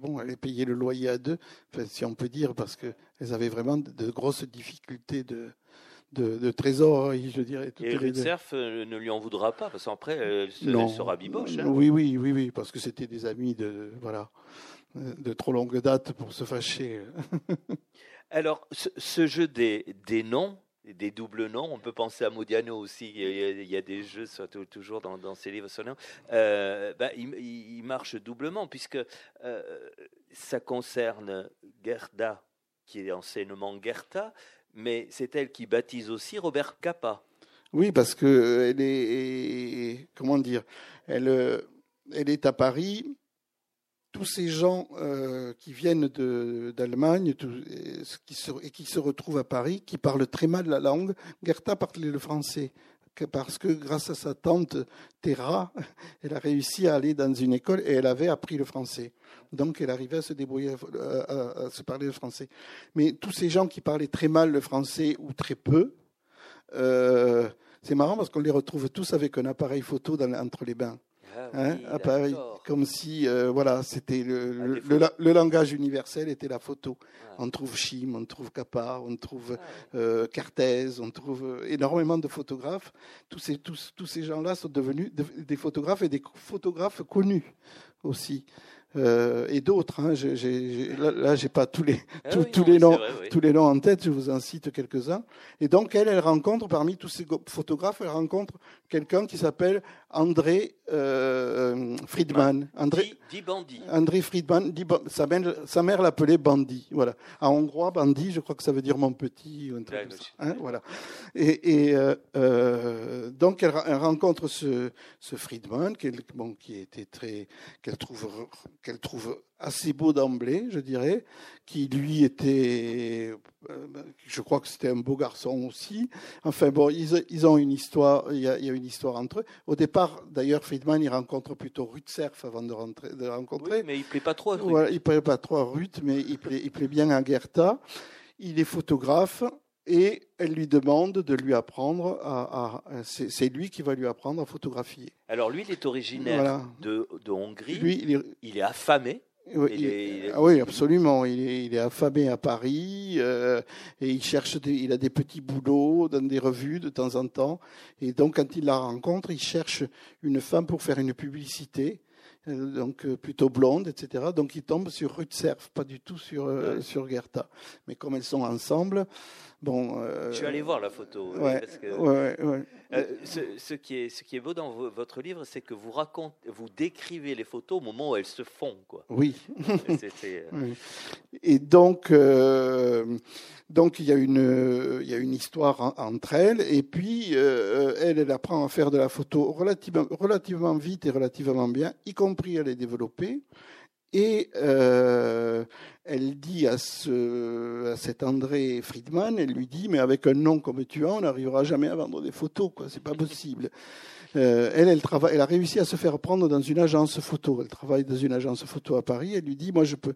bon, elle est payée le loyer à deux, si on peut dire, parce qu'elles avaient vraiment de, grosses difficultés de, de, trésorerie, je dirais. Et Cerf euh, ne lui en voudra pas, parce qu'après, elle, sera biboche. Hein. Oui, oui, oui, oui, parce que c'était des amis de, voilà, de trop longue date pour se fâcher. Alors, ce, jeu des, des noms, des doubles noms. On peut penser à Modiano aussi. Il y a, des jeux, toujours dans, dans ses livres euh, bah, il, marche doublement puisque euh, ça concerne Gerda, qui est enseignement Gerta, mais c'est elle qui baptise aussi Robert Capa. Oui, parce que elle est, comment dire, elle est à Paris tous ces gens euh, qui viennent d'Allemagne et, qui se, retrouvent à Paris, qui parlent très mal la langue, Gerta parlait le français parce que grâce à sa tante Terra, elle a réussi à aller dans une école et elle avait appris le français. Donc elle arrivait à se débrouiller, à, se parler le français. Mais tous ces gens qui parlaient très mal le français ou très peu, euh, c'est marrant parce qu'on les retrouve tous avec un appareil photo entre les bains. Ah hein, à Paris, comme si euh, voilà, c'était le, ah, le, langage universel était la photo. Ah. On trouve Chim, on trouve Capa, on trouve euh, Cartez, on trouve euh, énormément de photographes. Tous ces, tous, tous ces gens-là sont devenus des photographes et des photographes connus aussi. Euh, et d'autres. Hein, là, j'ai pas tous les ah tous, les noms tous les noms en tête. Je vous en cite quelques-uns. Et donc elle, elle rencontre parmi tous ces photographes, elle rencontre quelqu'un qui s'appelle André euh, Friedman. André, dit, Bandi. André Friedman. Dit, sa mère, sa mère l'appelait Bandi. Voilà. En hongrois, Bandi, je crois que ça veut dire mon petit. Hein, voilà. Et, euh, euh, donc elle, rencontre ce, ce Friedman, qui, bon, qui était très, qu'elle trouve qu'elle trouve assez beau d'emblée, je dirais, qui lui était, euh, je crois que c'était un beau garçon aussi. Enfin bon, ils, ont une histoire, il y, a, une histoire entre eux. Au départ, d'ailleurs, Friedman, il rencontre plutôt Ruth Cerf avant de, rentrer, de rencontrer. Oui, mais il plaît pas trop à Ruth. Voilà, il plaît pas trop à Ruth, mais il plaît, il plaît bien à Gerta. Il est photographe et elle lui demande de lui apprendre à, c'est lui qui va lui apprendre à photographier. Alors lui, il est originaire de, de, Hongrie. Lui, il est, il est affamé. Oui, ah oui, absolument. Il est, il est, affamé à Paris euh, et il cherche, il a des petits boulots dans des revues de temps en temps. Et donc, quand il la rencontre, il cherche une femme pour faire une publicité. Euh, donc euh, plutôt blonde, etc. Donc il tombe sur Ruth Cerf, pas du tout sur, euh, sur Gerta. Mais comme elles sont ensemble, bon. Je suis allé voir la photo. Ouais, ce, qui est, ce qui est beau dans votre livre, c'est que vous racontez, vous décrivez les photos au moment où elles se font, quoi. Oui. Et donc, donc il y a une, il y a une histoire entre elles, et puis elle, elle apprend à faire de la photo relativement, relativement vite et relativement bien, y compris compris à les développer. Et euh, elle dit à, ce, à cet André Friedman, elle lui dit, mais avec un nom comme tu as, on n'arrivera jamais à vendre des photos, quoi. C'est pas possible. Euh, elle, elle, travaille, elle a réussi à se faire prendre dans une agence photo. Elle travaille dans une agence photo à Paris. Elle lui dit, moi, je peux,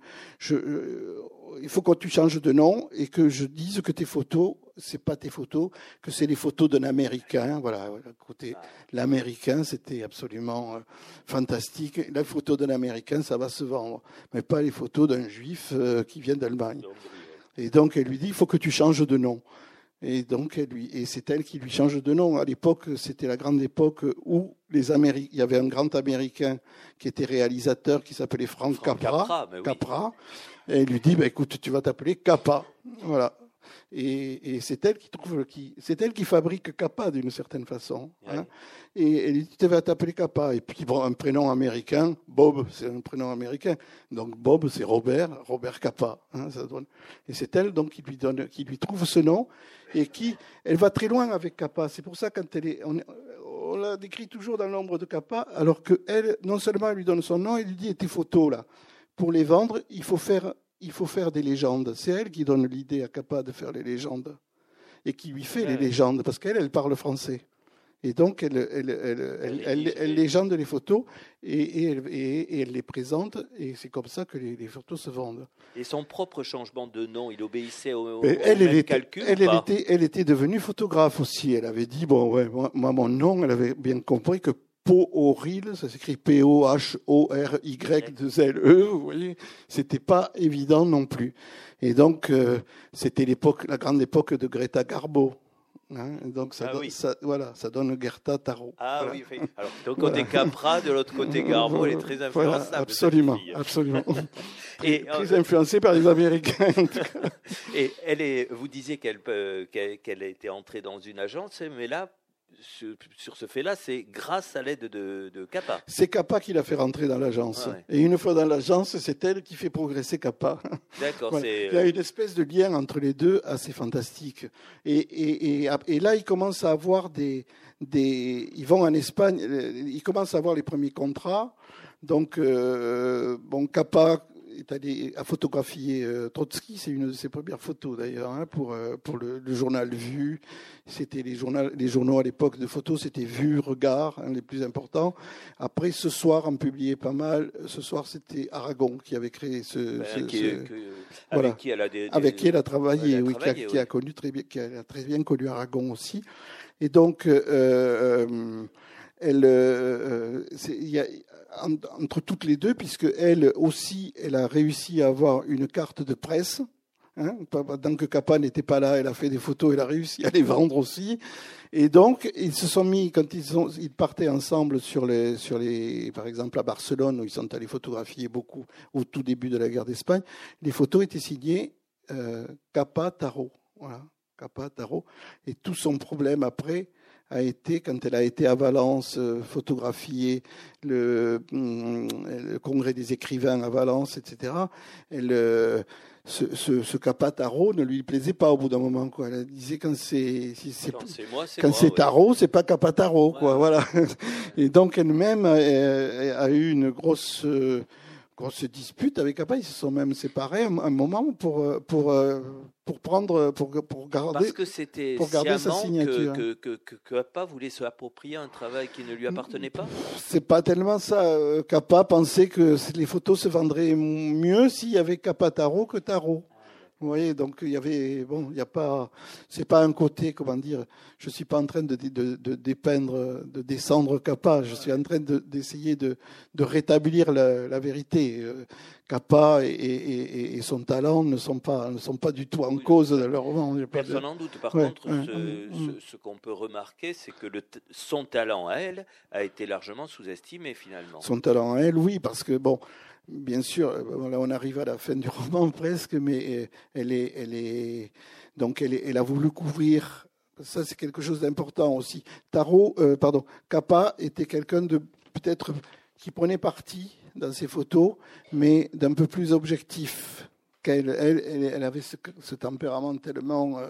euh, il faut que tu changes de nom et que je dise que tes photos, c'est pas tes photos, que c'est les photos d'un Américain. Voilà, côté l'Américain, c'était absolument euh, fantastique. La photo d'un Américain, ça va se vendre, mais pas les photos d'un Juif euh, qui vient d'Allemagne. Et donc elle lui dit, il faut que tu changes de nom. Et donc, lui, et c'est elle qui lui change de nom. À l'époque, c'était la grande époque où les Américains, il y avait un grand Américain qui était réalisateur, qui s'appelait Frank, Capra. Capra, et il lui dit, bah, écoute, tu vas t'appeler Kappa. Voilà. Et, c'est elle qui trouve, qui, c'est elle qui fabrique Kappa d'une certaine façon. Hein. Et elle dit, tu vas t'appeler Kappa. Et puis, bon, un prénom américain, Bob, c'est un prénom américain. Donc, Bob, c'est Robert, Robert Kappa. Hein, ça donne. Et c'est elle, donc, qui lui donne, qui lui trouve ce nom et qui, elle va très loin avec Kappa. C'est pour ça, quand elle est, on, on la décrit toujours dans l'ombre de Kappa, alors que elle, non seulement elle lui donne son nom, elle lui dit, et tes photos, là pour les vendre, il faut faire il faut faire des légendes. C'est elle qui donne l'idée à Capa de faire les légendes et qui lui fait les légendes parce qu'elle, elle parle français. Et donc, elle, elle, légende les photos et, elle les présente, et c'est comme ça que les, photos se vendent. Et son propre changement de nom, il obéissait au, elle, même était, calcul elle, était, elle était devenue photographe aussi. Elle avait dit, bon, ouais, moi, mon nom, elle avait bien compris que Pohoril, ça s'écrit P-O-H-O-R-Y-2-L-E, vous voyez, c'était pas évident non plus. Et donc, euh, c'était l'époque, la grande époque de Greta Garbo. Hein, donc ça, ah ça, voilà, ça donne Gerta Tarot. Ah oui, alors d'un côté Capra, de l'autre côté Garbo, elle est très influençable. absolument, absolument. et, très euh, influencée par les Américains. et elle est, vous disiez qu'elle qu'elle était entrée dans une agence, mais là, sur, ce fait-là, c'est grâce à l'aide de, de Kappa. C'est Kappa qui l'a fait rentrer dans l'agence. Et une fois dans l'agence, c'est elle qui fait progresser Kappa. D'accord. Il y a une espèce de lien entre les deux assez fantastique. Et, et, et, là, ils commencent à avoir des, des. Ils vont en Espagne, ils commencent à avoir les premiers contrats. Donc, euh, bon, Kappa est allé à photographier euh, Trotsky, c'est une de ses premières photos d'ailleurs, hein, pour, euh, pour le, journal Vue. C'était les, les journaux à l'époque de photos, c'était Vue, Regard, les plus importants. Après, ce soir, on publiait pas mal. Ce soir, c'était Aragon qui avait créé ce. Ben, qui, avec qui elle a Avec qui elle a travaillé, oui, qui, a, connu très bien, qui a très bien connu Aragon aussi. Et donc, euh, elle, y a, entre toutes les deux, puisque elle aussi, elle a réussi à avoir une carte de presse. Hein, tant que Capa n'était pas là, elle a fait des photos, elle a réussi à les vendre aussi. Et donc, ils se sont mis, quand ils partaient ensemble sur les, sur les, par exemple à Barcelone, où ils sont allés photographier beaucoup au tout début de la guerre d'Espagne, les photos étaient signées euh, Capa Tarot. Voilà, Capa Tarot. Et tout son problème après, a été, quand elle a été à Valence, euh, photographier le, hum, le, congrès des écrivains à Valence, etc. Elle, euh, ce, ce, ce, capataro ne lui plaisait pas au bout d'un moment. Quoi. Elle disait quand c'est si quand c'est tarot, c'est pas capataro. Quoi, voilà. Et donc elle-même a, a, eu une grosse grosse dispute avec Kappa. Ils se sont même séparés un, moment pour, euh, pour, euh, pour prendre, pour, pour garder, Parce que c'était pour garder sa signature. Que, que, que, que voulait se approprier un travail qui ne lui appartenait pas C'est pas tellement ça. Kappa euh, pensait que les photos se vendraient mieux s'il y avait Kappa Tarot que Tarot. Vous voyez, donc il y avait, bon, il n'y a pas, c'est pas un côté, comment dire, je suis pas en train de, de, de dépeindre, de descendre Kappa, je suis en train d'essayer de, de, rétablir la, la vérité. Kappa et, et, et, son talent ne sont pas, ne sont pas du tout en cause dans leur roman. Personne n'en doute. Par contre, ce, ce, qu'on peut remarquer, c'est que le, son talent à elle a été largement sous-estimé finalement. Son talent à elle, oui, parce que bon, bien sûr, euh, là on arrive à la fin du roman presque, mais euh, elle est, elle est, donc elle, a voulu couvrir. Ça, c'est quelque chose d'important aussi. Tarot, euh, pardon, Kappa était quelqu'un de peut-être qui prenait parti dans ses photos, mais d'un peu plus objectif. elle, avait ce, tempérament tellement,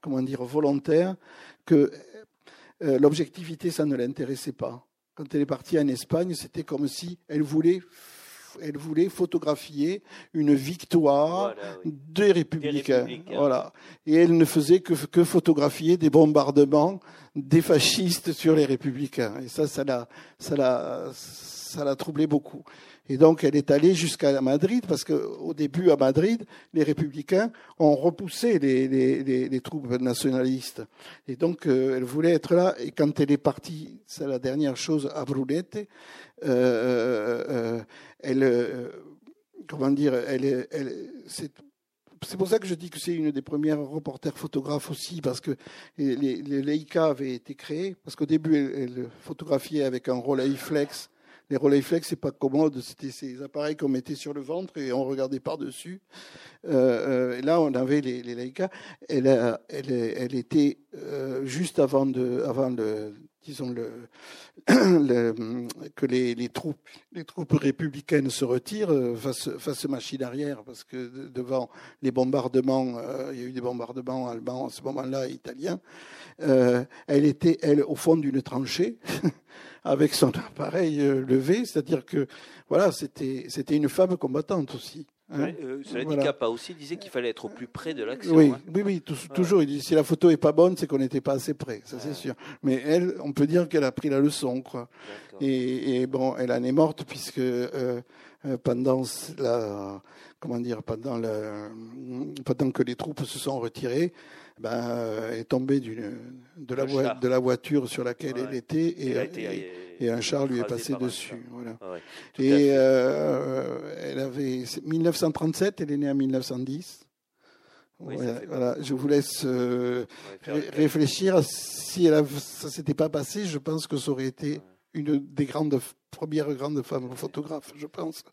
comment dire, volontaire que l'objectivité, ça ne l'intéressait pas. Quand elle est partie en Espagne, c'était comme si elle voulait elle voulait photographier une victoire des, républicains. Voilà. Et elle ne faisait que, que photographier des bombardements des fascistes sur les républicains. Et ça, ça l'a, ça l'a, ça l'a troublé beaucoup. Et donc, elle est allée jusqu'à Madrid, parce qu'au début, à Madrid, les républicains ont repoussé les, les, les, troupes nationalistes. Et donc, euh, elle voulait être là. Et quand elle est partie, c'est la dernière chose, à Brunette, euh, euh, euh, elle, comment dire, elle, elle c'est c'est pour ça que je dis que c'est une des premières reporters photographes aussi, parce que les, les Leica avaient été créés, parce qu'au début, elle, elle, photographiait avec un Rolleiflex les Rolleiflex, c'est pas commode, c'était ces appareils qu'on mettait sur le ventre et on regardait par-dessus. Euh, euh, là, on avait les, les Leica. Elle, était euh, juste avant, de, avant le, disons le, que les, troupes, républicaines se retirent, euh, face machine arrière, parce que devant les bombardements, il y a eu des bombardements allemands à ce moment-là, italiens. Elle était, elle, au fond d'une tranchée. avec son appareil levé, c'est-à-dire que voilà, c'était c'était une femme combattante aussi. Hein euh, cela dit, Kappa aussi disait qu'il fallait être au plus près de l'action. Oui, hein. oui, oui, toujours. Il dit si la photo est pas bonne, c'est qu'on n'était pas assez près, ça c'est sûr. Mais elle, on peut dire qu'elle a pris la leçon, quoi. Et, bon, elle en est morte puisque euh, euh, pendant la, comment dire, pendant, la, pendant que les troupes se sont retirées, ben, elle est tombée de, la de la voiture sur laquelle elle était et, et, un char lui est passé dessus. Voilà. et euh, elle avait 1937, elle est née en 1910. voilà, je vous laisse euh, réfléchir. Si elle ça s'était pas passé, je pense que ça aurait été une des grandes premières grandes femmes photographes, je pense.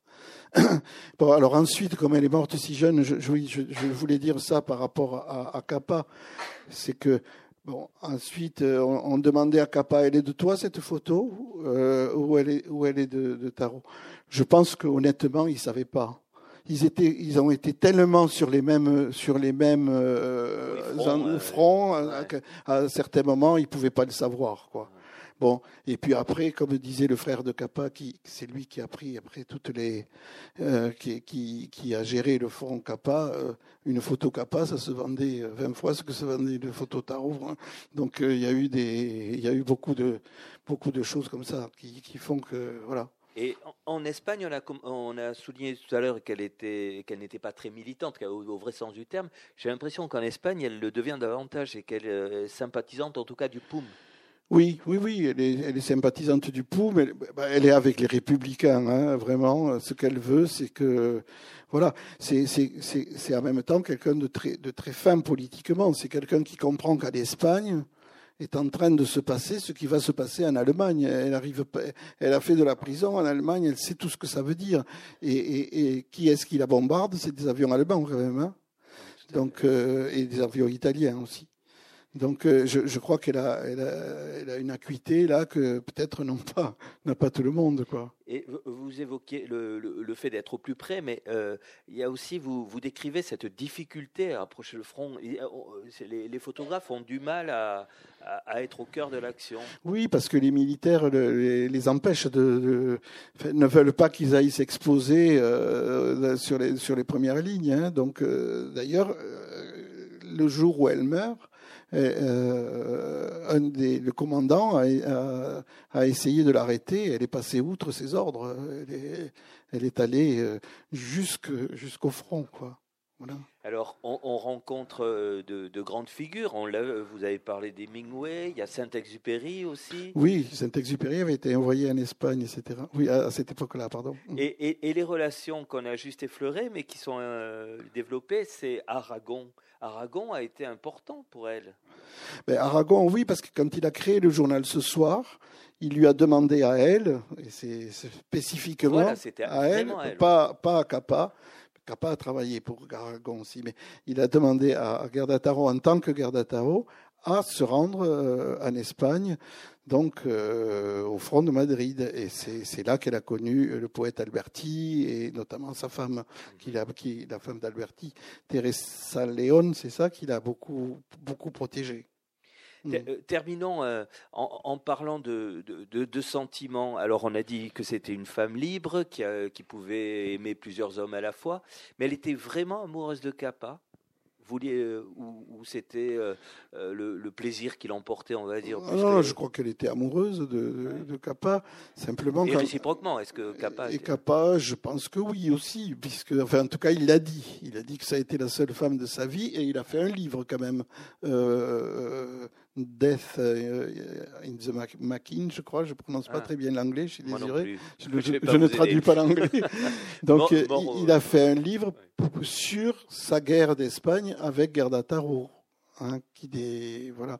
bon, alors ensuite, comme elle est morte si jeune, je, je, voulais dire ça par rapport à, à Kappa, c'est que Bon, ensuite, euh, on, demandait à Kappa, elle est de toi cette photo euh, ou elle est, où elle est de, de Tarot? Je pense qu'honnêtement, ils ne savaient pas. Ils, étaient, ils ont été tellement sur les mêmes, sur les mêmes euh, fronts, à, certains moments, ils ne pouvaient pas le savoir. Quoi. Bon, et puis après, comme disait le frère de Kappa, qui c'est lui qui a pris après toutes les, euh, qui, qui, qui, a géré le fonds Kappa. Euh, une photo Kappa, ça se vendait 20 fois ce que se vendait une photo Tarot. Hein. Donc euh, il y a eu des, il y a eu beaucoup de, beaucoup de choses comme ça qui, qui font que voilà. Et en, Espagne, on a, on a, souligné tout à l'heure qu'elle était, qu'elle n'était pas très militante, au, au, vrai sens du terme. J'ai l'impression qu'en Espagne, elle le devient davantage et qu'elle est sympathisante, en tout cas, du POUM. Oui, oui, oui, elle est, elle est sympathisante du POU, mais bah, elle est avec les républicains, hein, vraiment. Ce qu'elle veut, c'est que, voilà, c'est en même temps quelqu'un de très, de très fin politiquement. C'est quelqu'un qui comprend qu'à l'Espagne est en train de se passer ce qui va se passer en Allemagne. Elle arrive, elle a fait de la prison en Allemagne, elle sait tout ce que ça veut dire. Et, et, qui est-ce qui la bombarde? C'est des avions allemands quand même, hein Donc, euh, et des avions italiens aussi. Donc euh, je, je, crois qu'elle a, elle a, elle a, une acuité là que peut-être n'a pas, n'a pas tout le monde. Quoi. Et vous évoquiez le, le, fait d'être au plus près, mais euh, il y a aussi, vous, vous décrivez cette difficulté à approcher le front. Euh, les, les photographes ont du mal à, à, être au cœur de l'action. Oui, parce que les militaires les, les empêchent de, de, ne veulent pas qu'ils aillent s'exposer euh, sur, les, sur les premières lignes. Hein. Donc d'ailleurs, le jour où elle meurt, un des, le commandant a, a, essayé de l'arrêter. Elle est passée outre ses ordres. Elle est, elle est allée euh, jusqu'au front, quoi. Voilà. Alors, on, on rencontre euh, de, de, grandes figures. On vous avez parlé d'Hemingway, il y a Saint-Exupéry aussi. Oui, Saint-Exupéry avait été envoyé en Espagne, etc. Oui, à, cette époque-là, pardon. Et, et, et, les relations qu'on a juste effleurées, mais qui sont développées, c'est Aragon. Aragon a été important pour elle. Ben, Aragon, oui, parce que quand il a créé le journal Ce Soir, il lui a demandé à elle, et c'est spécifiquement à, elle, Pas, pas à Capa, Capa a travaillé pour Aragon aussi, mais il a demandé à Gardataro, en tant que Gardataro, à se rendre euh, en Espagne donc euh, au front de Madrid. Et c'est là qu'elle a connu le poète Alberti et notamment sa femme, qui a, qui, la femme d'Alberti, Teresa León, c'est ça qui l'a beaucoup, beaucoup protégée. Mm. Euh, terminons euh, en, parlant de, de, sentiments. Alors, on a dit que c'était une femme libre qui, qui, pouvait aimer plusieurs hommes à la fois, mais elle était vraiment amoureuse de Kappa vouliez, euh, ou, c'était euh, euh, le, plaisir qui l'emportait, on va dire Non, je crois qu'elle était amoureuse de, de, Kappa, simplement. Et réciproquement, est-ce que Kappa Et Kappa, je pense que oui aussi, puisque, enfin, en tout cas, il l'a dit. Il a dit que ça a été la seule femme de sa vie, et il a fait un livre quand même. Death in the Machine, je crois. Je prononce pas ah. très bien l'anglais, je suis désolé. Je, ne traduis pas l'anglais. Donc, il, a fait un livre sur sa guerre d'Espagne avec Gerda Taro. Hein, qui des, voilà.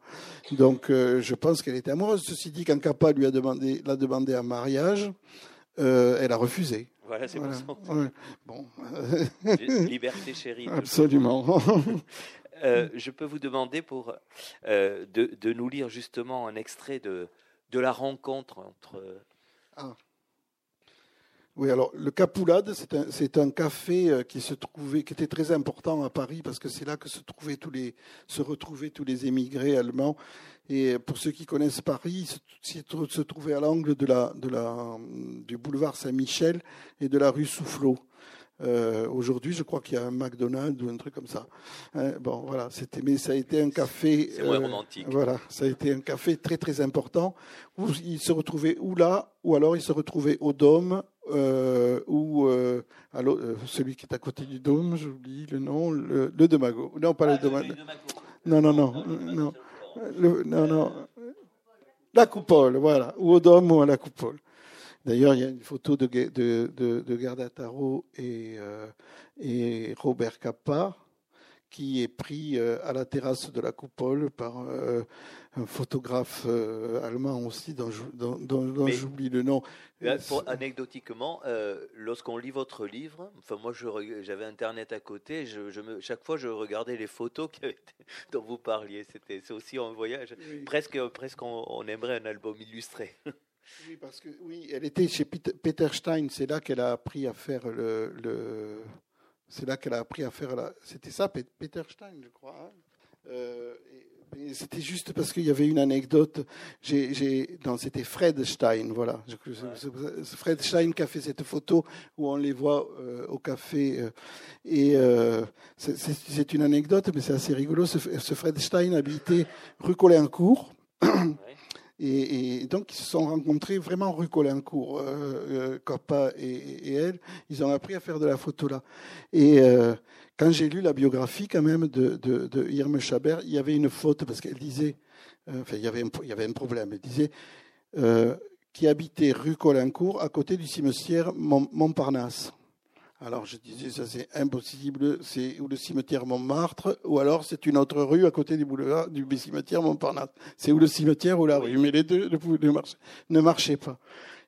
Donc, euh, je pense qu'elle était amoureuse. Ceci dit, quand Kappa lui a demandé, l'a demandé en mariage, euh, elle a refusé. Voilà, c'est voilà. pour Bon. Liberté chérie. Absolument. Euh, je peux vous demander pour de, de, nous lire justement un extrait de, de la rencontre entre. Ah. Oui, alors le Capoulade, c'est un, un, café euh, qui se trouvait, qui était très important à Paris parce que c'est là que se trouvaient tous les, se retrouvaient tous les émigrés allemands. Et pour ceux qui connaissent Paris, il se, trouvait à l'angle de la, de la, du boulevard Saint-Michel et de la rue Soufflot. Euh, aujourd'hui, je crois qu'il y a un McDonald's ou un truc comme ça. Hein, bon, voilà, c'était, mais ça a été un café. C'est moins romantique. Voilà, ça a été un café très très important où il se retrouvait ou là, ou alors il se retrouvait au Dôme, ou celui qui est à côté du Dôme, j'oublie le nom, le, le Demago. Non, pas le ah, Demago. Non, non, non, non. non, non. La coupole, voilà, ou au Dôme ou à la coupole. D'ailleurs, il y a une photo de, de, de, de Gerda Taro et, euh, et Robert Capa qui est pris euh, à la terrasse de la coupole par euh, un photographe allemand aussi, dont, j'oublie le nom. anecdotiquement, lorsqu'on lit votre livre, enfin moi j'avais internet à côté, je, je me, chaque fois je regardais les photos dont vous parliez. C'était c'est aussi un voyage. Presque, presque on aimerait un album illustré. Oui, parce que oui, elle était chez Peter Stein. C'est là qu'elle a appris à faire le. le c'est là qu'elle a appris à faire la. C'était ça, Peter Stein, je crois. Hein. Euh, c'était juste parce qu'il y avait une anecdote. J'ai, non, c'était Fred Stein, voilà. Fred Stein qui a fait cette photo où on les voit euh, au café. Euh, et c'est, une anecdote, mais c'est assez rigolo. Ce, ce Fred Stein habitait rue Colincourt. Et, donc, ils se sont rencontrés vraiment rue Colincourt, euh, euh et, elle. Ils ont appris à faire de la photo là. Et euh, quand j'ai lu la biographie, quand même, de, de, Irme Chabert, il y avait une faute parce qu'elle disait, enfin, il y, avait un, il y avait un problème. Elle disait qui habitait rue Colincourt à côté du cimetière Montparnasse. Alors je disais, ça c'est impossible, c'est ou le cimetière Montmartre, ou alors c'est une autre rue à côté du boulevard du cimetière Montparnasse. C'est ou le cimetière ou la rue, mais les deux ne, marchaient, pas.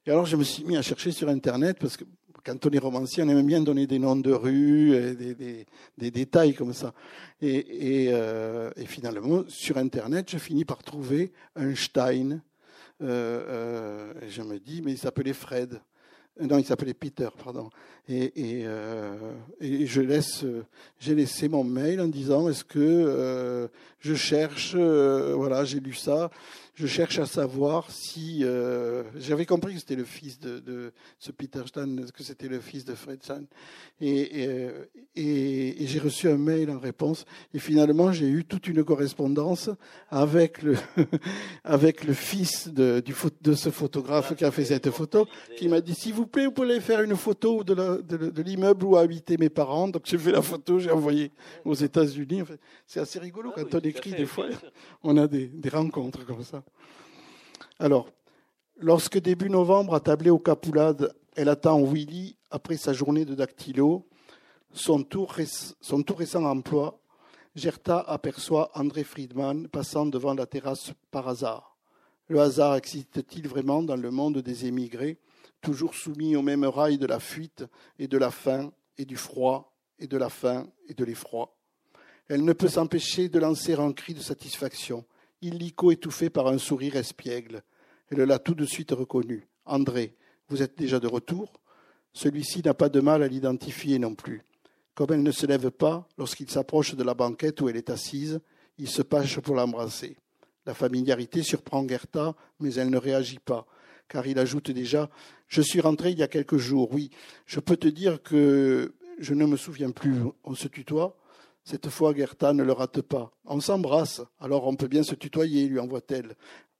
Et alors je me suis mis à chercher sur Internet, parce que quand on est romancier, on aime bien donner des noms de rues, et des, détails comme ça. Et, euh, et, finalement, sur Internet, je finis par trouver un Stein. Euh, euh, je me dis, mais il s'appelait Fred. Non, il s'appelait Peter, pardon. Et, et, euh, et je laisse, j'ai laissé mon mail en disant est-ce que euh, je cherche, euh, voilà, j'ai lu ça, je cherche à savoir si euh, j'avais compris que c'était le fils de, de, ce Peter Stein, que c'était le fils de Fred Stein, et, et, et j'ai reçu un mail en réponse. Et finalement, j'ai eu toute une correspondance avec le avec le fils de, du, de ce photographe qui a fait cette photo, qui m'a dit s'il vous plaît, vous pouvez faire une photo de, l'immeuble où habitaient mes parents. Donc j'ai fait la photo, j'ai envoyé aux États-Unis. c'est assez rigolo ah quand on écrit des fois, on a des, des rencontres comme ça. Alors, lorsque début novembre, attablée au Capoulade, elle attend Willy après sa journée de dactylo, son tout, son récent emploi, Gerta aperçoit André Friedman passant devant la terrasse par hasard. Le hasard existe-t-il vraiment dans le monde des émigrés, toujours soumis au même rail de la fuite et de la faim et du froid et de la faim et de l'effroi? Elle ne peut s'empêcher de lancer un cri de satisfaction illico étouffé par un sourire espiègle. Elle l'a tout de suite reconnu. André, vous êtes déjà de retour Celui-ci n'a pas de mal à l'identifier non plus. Comme elle ne se lève pas, lorsqu'il s'approche de la banquette où elle est assise, il se penche pour l'embrasser. La familiarité surprend Gerta, mais elle ne réagit pas, car il ajoute déjà Je suis rentré il y a quelques jours, oui. Je peux te dire que je ne me souviens plus. On se tutoie cette fois, Gerta ne le rate pas. On s'embrasse, alors on peut bien se tutoyer, lui envoie-t-elle,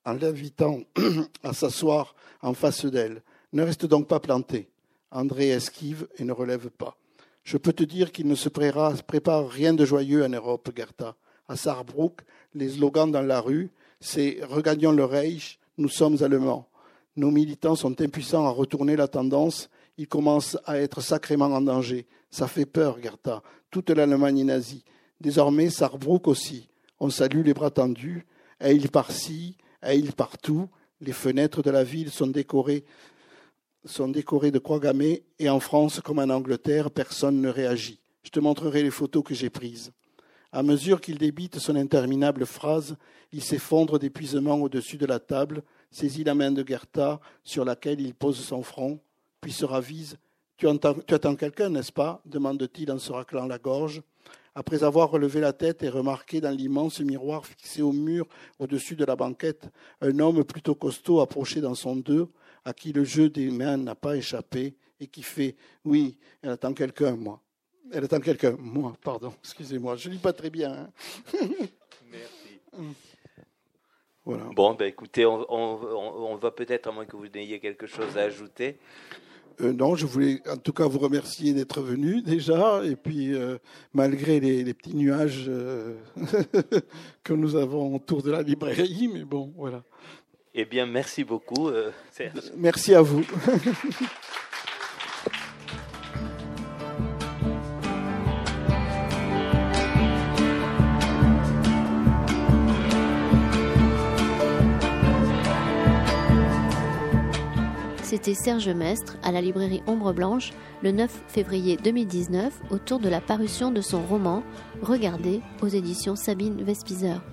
en l'invitant à s'asseoir en face d'elle. Ne reste donc pas planté. André esquive et ne relève pas. Je peux te dire qu'il ne se prépare rien de joyeux en Europe, Gerta. À Saarbrück, les slogans dans la rue, c'est Regagnons le Reich, nous sommes allemands. Nos militants sont impuissants à retourner la tendance, ils commencent à être sacrément en danger. Ça fait peur, Gerta toute l'Allemagne nazie. Désormais, Sarrebruck aussi. On salue les bras tendus. il par-ci, il partout. Les fenêtres de la ville sont décorées, sont décorées de croix gammées et en France, comme en Angleterre, personne ne réagit. Je te montrerai les photos que j'ai prises. À mesure qu'il débite son interminable phrase, il s'effondre d'épuisement au-dessus de la table, saisit la main de Gerta sur laquelle il pose son front, puis se ravise tu, attends quelqu'un, n'est-ce pas? demande-t-il en se raclant la gorge. Après avoir relevé la tête et remarqué dans l'immense miroir fixé au mur au-dessus de la banquette un homme plutôt costaud approché dans son deux, à qui le jeu des mains n'a pas échappé, et qui fait oui, elle attend quelqu'un, moi. Elle attend quelqu'un, moi, pardon, excusez-moi, je ne lis pas très bien. Hein. Merci. Voilà. Bon, ben écoutez, on, on va peut-être, à moins que vous n'ayez quelque chose à ajouter. Euh, non, je voulais en tout cas vous remercier d'être venu déjà, et puis euh, malgré les, petits nuages euh, que nous avons autour de la librairie, mais bon, voilà. Eh bien, merci beaucoup, Serge. Merci à vous. C'était Serge Mestre à la librairie Ombre Blanche le 9 février 2019 autour de la parution de son roman Regardez aux éditions Sabine Vespizer.